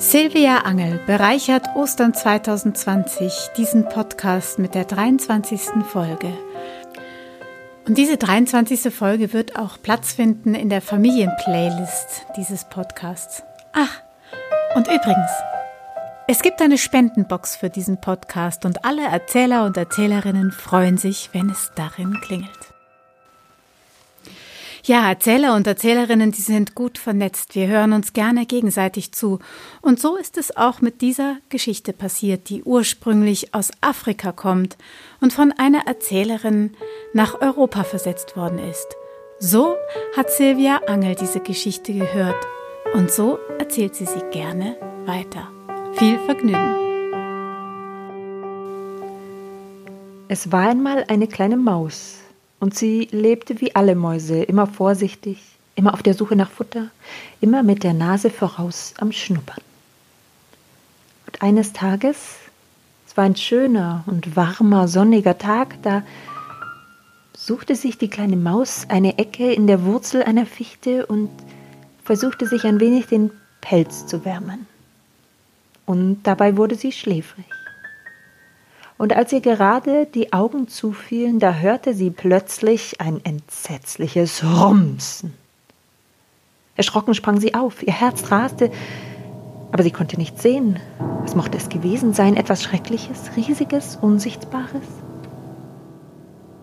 Silvia Angel bereichert Ostern 2020 diesen Podcast mit der 23. Folge. Und diese 23. Folge wird auch Platz finden in der Familienplaylist dieses Podcasts. Ach, und übrigens, es gibt eine Spendenbox für diesen Podcast und alle Erzähler und Erzählerinnen freuen sich, wenn es darin klingelt. Ja, Erzähler und Erzählerinnen, die sind gut vernetzt. Wir hören uns gerne gegenseitig zu. Und so ist es auch mit dieser Geschichte passiert, die ursprünglich aus Afrika kommt und von einer Erzählerin nach Europa versetzt worden ist. So hat Silvia Angel diese Geschichte gehört und so erzählt sie sie gerne weiter. Viel Vergnügen! Es war einmal eine kleine Maus, und sie lebte wie alle Mäuse, immer vorsichtig, immer auf der Suche nach Futter, immer mit der Nase voraus am Schnuppern. Und eines Tages, es war ein schöner und warmer, sonniger Tag, da suchte sich die kleine Maus eine Ecke in der Wurzel einer Fichte und versuchte sich ein wenig den Pelz zu wärmen. Und dabei wurde sie schläfrig und als ihr gerade die Augen zufielen, da hörte sie plötzlich ein entsetzliches Rumsen. Erschrocken sprang sie auf, ihr Herz raste, aber sie konnte nichts sehen. Was mochte es gewesen sein? Etwas Schreckliches, Riesiges, Unsichtbares?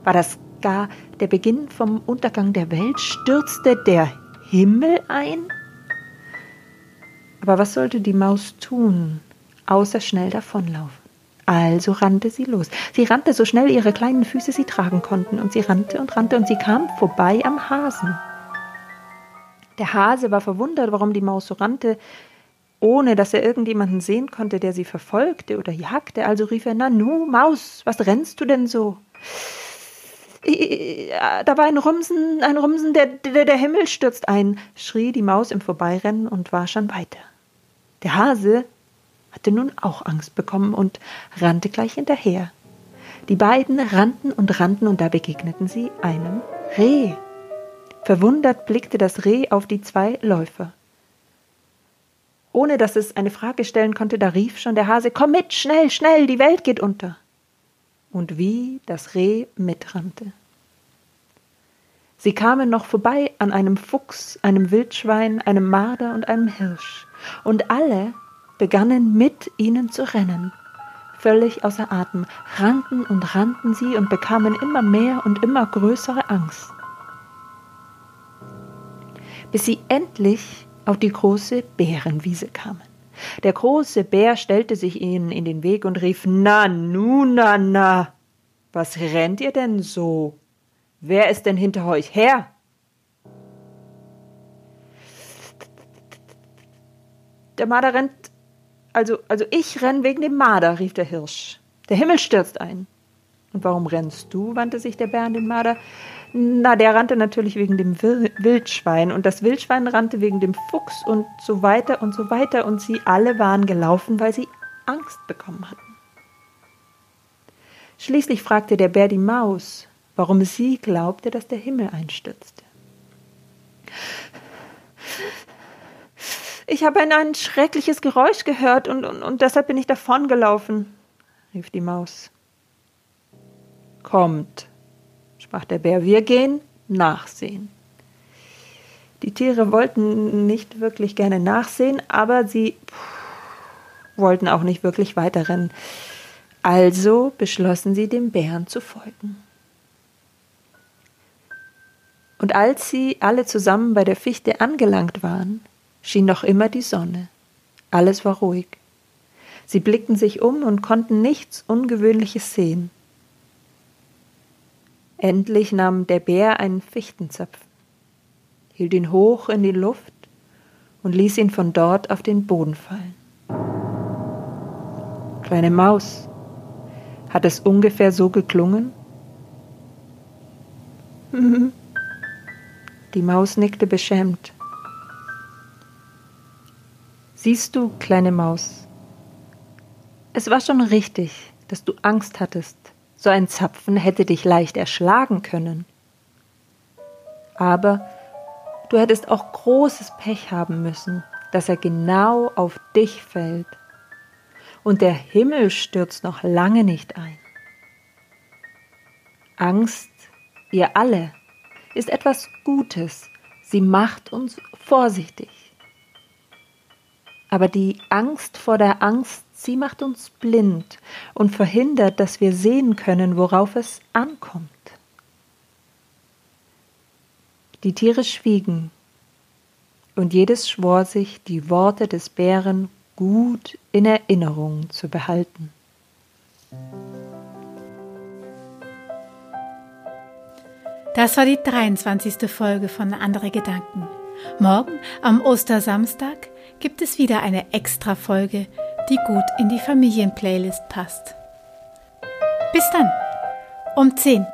War das gar der Beginn vom Untergang der Welt? Stürzte der Himmel ein? Aber was sollte die Maus tun, außer schnell davonlaufen? Also rannte sie los. Sie rannte so schnell ihre kleinen Füße sie tragen konnten, und sie rannte und rannte, und sie kam vorbei am Hasen. Der Hase war verwundert, warum die Maus so rannte, ohne dass er irgendjemanden sehen konnte, der sie verfolgte oder jagte. Also rief er, Nanu, Maus, was rennst du denn so? Da war ein Rumsen, ein Rumsen, der, der, der Himmel stürzt ein, schrie die Maus im Vorbeirennen und war schon weiter. Der Hase hatte nun auch Angst bekommen und rannte gleich hinterher. Die beiden rannten und rannten und da begegneten sie einem Reh. Verwundert blickte das Reh auf die zwei Läufer. Ohne dass es eine Frage stellen konnte, da rief schon der Hase Komm mit, schnell, schnell, die Welt geht unter. Und wie das Reh mitrannte. Sie kamen noch vorbei an einem Fuchs, einem Wildschwein, einem Marder und einem Hirsch, und alle begannen mit ihnen zu rennen. Völlig außer Atem rannten und rannten sie und bekamen immer mehr und immer größere Angst. Bis sie endlich auf die große Bärenwiese kamen. Der große Bär stellte sich ihnen in den Weg und rief Na, nu, na, na. Was rennt ihr denn so? Wer ist denn hinter euch her? Der Marder rennt also, also ich renn wegen dem Marder, rief der Hirsch. Der Himmel stürzt ein. Und warum rennst du? wandte sich der Bär an den Marder. Na, der rannte natürlich wegen dem Wildschwein und das Wildschwein rannte wegen dem Fuchs und so weiter und so weiter und sie alle waren gelaufen, weil sie Angst bekommen hatten. Schließlich fragte der Bär die Maus, warum sie glaubte, dass der Himmel einstürzte. Ich habe ein, ein schreckliches Geräusch gehört und, und, und deshalb bin ich davongelaufen, rief die Maus. Kommt, sprach der Bär, wir gehen nachsehen. Die Tiere wollten nicht wirklich gerne nachsehen, aber sie wollten auch nicht wirklich weiterrennen. Also beschlossen sie, dem Bären zu folgen. Und als sie alle zusammen bei der Fichte angelangt waren, schien noch immer die Sonne. Alles war ruhig. Sie blickten sich um und konnten nichts Ungewöhnliches sehen. Endlich nahm der Bär einen Fichtenzapfen, hielt ihn hoch in die Luft und ließ ihn von dort auf den Boden fallen. Kleine Maus, hat es ungefähr so geklungen? Die Maus nickte beschämt. Siehst du, kleine Maus, es war schon richtig, dass du Angst hattest. So ein Zapfen hätte dich leicht erschlagen können. Aber du hättest auch großes Pech haben müssen, dass er genau auf dich fällt. Und der Himmel stürzt noch lange nicht ein. Angst, ihr alle, ist etwas Gutes. Sie macht uns vorsichtig. Aber die Angst vor der Angst, sie macht uns blind und verhindert, dass wir sehen können, worauf es ankommt. Die Tiere schwiegen, und jedes schwor sich, die Worte des Bären gut in Erinnerung zu behalten. Das war die 23. Folge von Andere Gedanken. Morgen, am Ostersamstag, gibt es wieder eine Extra-Folge, die gut in die Familienplaylist passt. Bis dann, um 10